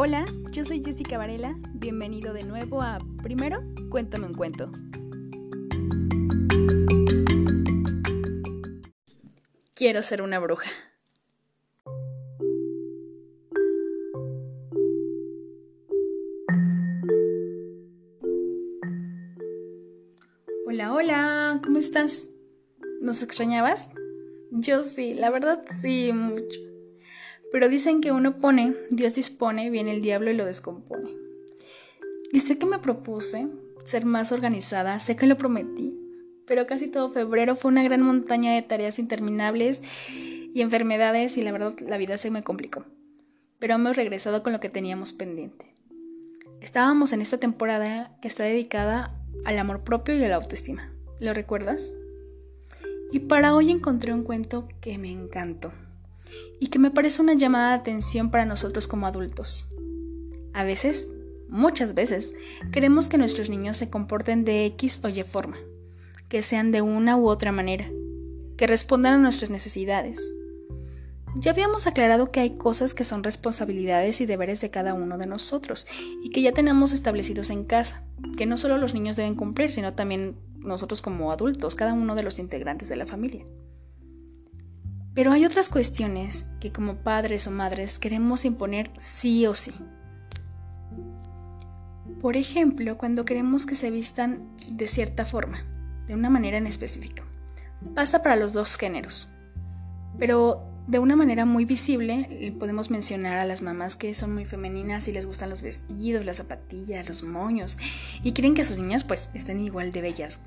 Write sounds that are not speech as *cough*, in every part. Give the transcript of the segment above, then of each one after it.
Hola, yo soy Jessica Varela. Bienvenido de nuevo a Primero, cuéntame un cuento. Quiero ser una bruja. Hola, hola, ¿cómo estás? ¿Nos extrañabas? Yo sí, la verdad sí, mucho. Pero dicen que uno pone, Dios dispone, viene el diablo y lo descompone. Y sé que me propuse ser más organizada, sé que lo prometí, pero casi todo febrero fue una gran montaña de tareas interminables y enfermedades y la verdad la vida se me complicó. Pero hemos regresado con lo que teníamos pendiente. Estábamos en esta temporada que está dedicada al amor propio y a la autoestima. ¿Lo recuerdas? Y para hoy encontré un cuento que me encantó y que me parece una llamada de atención para nosotros como adultos. A veces, muchas veces, queremos que nuestros niños se comporten de X o Y forma, que sean de una u otra manera, que respondan a nuestras necesidades. Ya habíamos aclarado que hay cosas que son responsabilidades y deberes de cada uno de nosotros y que ya tenemos establecidos en casa, que no solo los niños deben cumplir, sino también nosotros como adultos, cada uno de los integrantes de la familia. Pero hay otras cuestiones que como padres o madres queremos imponer sí o sí. Por ejemplo, cuando queremos que se vistan de cierta forma, de una manera en específico. Pasa para los dos géneros. Pero de una manera muy visible podemos mencionar a las mamás que son muy femeninas y les gustan los vestidos, las zapatillas, los moños y quieren que sus niñas pues estén igual de bellas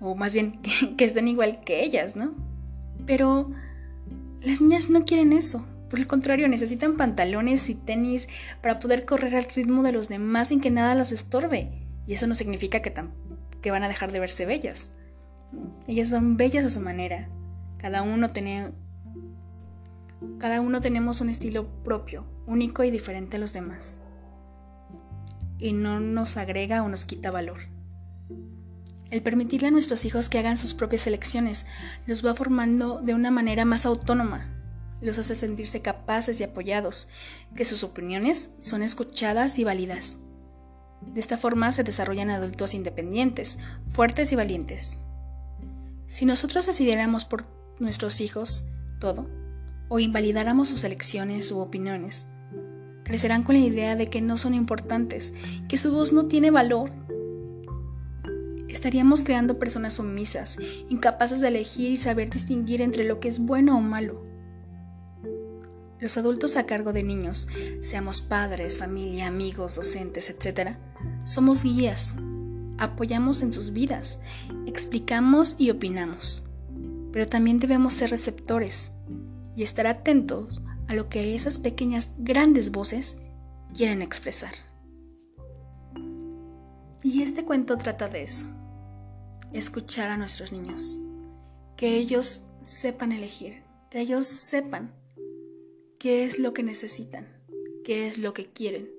o más bien *laughs* que, estén igual que ellas, ¿no? Pero las niñas no quieren eso. Por el contrario, necesitan pantalones y tenis para poder correr al ritmo de los demás sin que nada las estorbe. Y eso no significa que, que van a dejar de verse bellas. Ellas son bellas a su manera. Cada uno tiene cada uno tenemos un estilo propio, único y diferente a los demás. Y no nos agrega o nos quita valor. El permitirle a nuestros hijos que hagan sus propias elecciones los va formando de una manera más autónoma, los hace sentirse capaces y apoyados, que sus opiniones son escuchadas y válidas. De esta forma se desarrollan adultos independientes, fuertes y valientes. Si nosotros decidiéramos por nuestros hijos todo, o invalidáramos sus elecciones u opiniones, crecerán con la idea de que no son importantes, que su voz no tiene valor estaríamos creando personas sumisas, incapaces de elegir y saber distinguir entre lo que es bueno o malo. Los adultos a cargo de niños, seamos padres, familia, amigos, docentes, etc., somos guías, apoyamos en sus vidas, explicamos y opinamos. Pero también debemos ser receptores y estar atentos a lo que esas pequeñas grandes voces quieren expresar. Y este cuento trata de eso escuchar a nuestros niños, que ellos sepan elegir, que ellos sepan qué es lo que necesitan, qué es lo que quieren,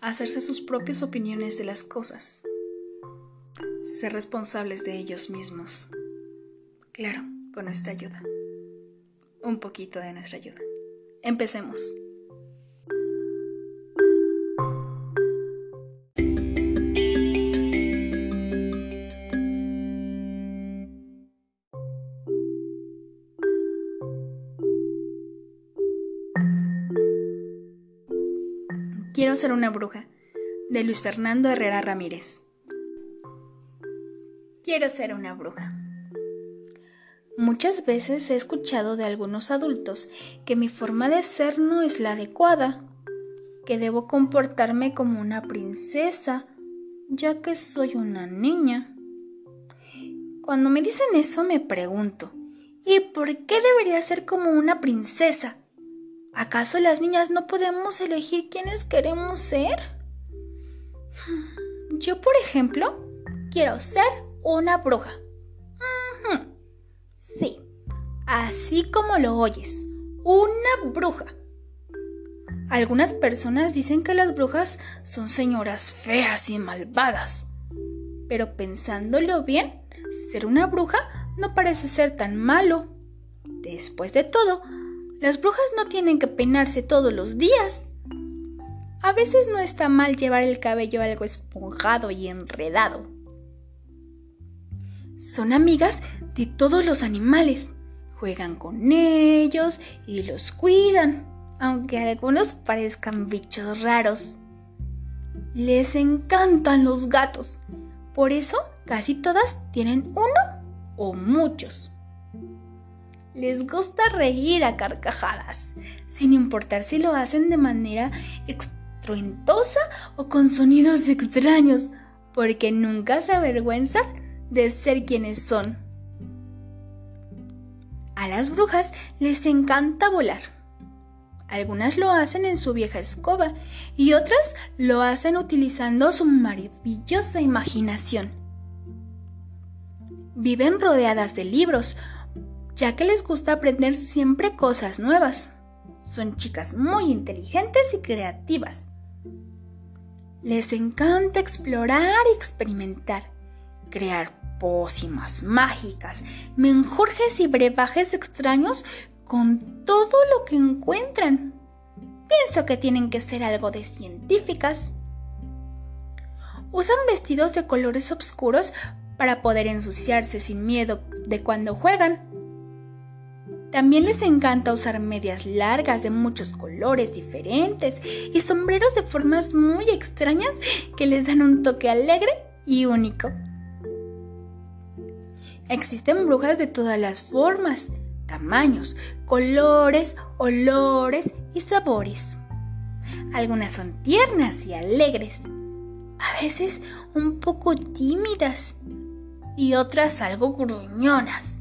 hacerse sus propias opiniones de las cosas, ser responsables de ellos mismos, claro, con nuestra ayuda, un poquito de nuestra ayuda. Empecemos. Quiero ser una bruja, de Luis Fernando Herrera Ramírez. Quiero ser una bruja. Muchas veces he escuchado de algunos adultos que mi forma de ser no es la adecuada, que debo comportarme como una princesa, ya que soy una niña. Cuando me dicen eso me pregunto, ¿y por qué debería ser como una princesa? ¿Acaso las niñas no podemos elegir quiénes queremos ser? Yo, por ejemplo, quiero ser una bruja. Sí, así como lo oyes, una bruja. Algunas personas dicen que las brujas son señoras feas y malvadas. Pero pensándolo bien, ser una bruja no parece ser tan malo. Después de todo, las brujas no tienen que peinarse todos los días, A veces no está mal llevar el cabello algo esponjado y enredado. Son amigas de todos los animales. Juegan con ellos y los cuidan, aunque algunos parezcan bichos raros. Les encantan los gatos. Por eso casi todas tienen uno o muchos. Les gusta reír a carcajadas, sin importar si lo hacen de manera extruentosa o con sonidos extraños, porque nunca se avergüenzan de ser quienes son. A las brujas les encanta volar. Algunas lo hacen en su vieja escoba y otras lo hacen utilizando su maravillosa imaginación. Viven rodeadas de libros, ya que les gusta aprender siempre cosas nuevas. Son chicas muy inteligentes y creativas. Les encanta explorar y experimentar, crear pócimas mágicas, menjurjes y brebajes extraños con todo lo que encuentran. Pienso que tienen que ser algo de científicas. Usan vestidos de colores oscuros para poder ensuciarse sin miedo de cuando juegan. También les encanta usar medias largas de muchos colores diferentes y sombreros de formas muy extrañas que les dan un toque alegre y único. Existen brujas de todas las formas, tamaños, colores, olores y sabores. Algunas son tiernas y alegres, a veces un poco tímidas y otras algo gruñonas.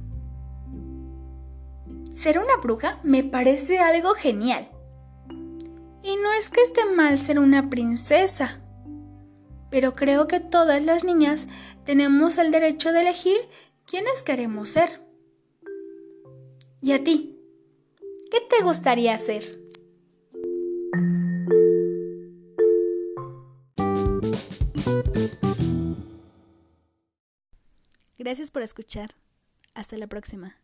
Ser una bruja me parece algo genial. Y no es que esté mal ser una princesa, pero creo que todas las niñas tenemos el derecho de elegir quiénes queremos ser. ¿Y a ti? ¿Qué te gustaría ser? Gracias por escuchar. Hasta la próxima.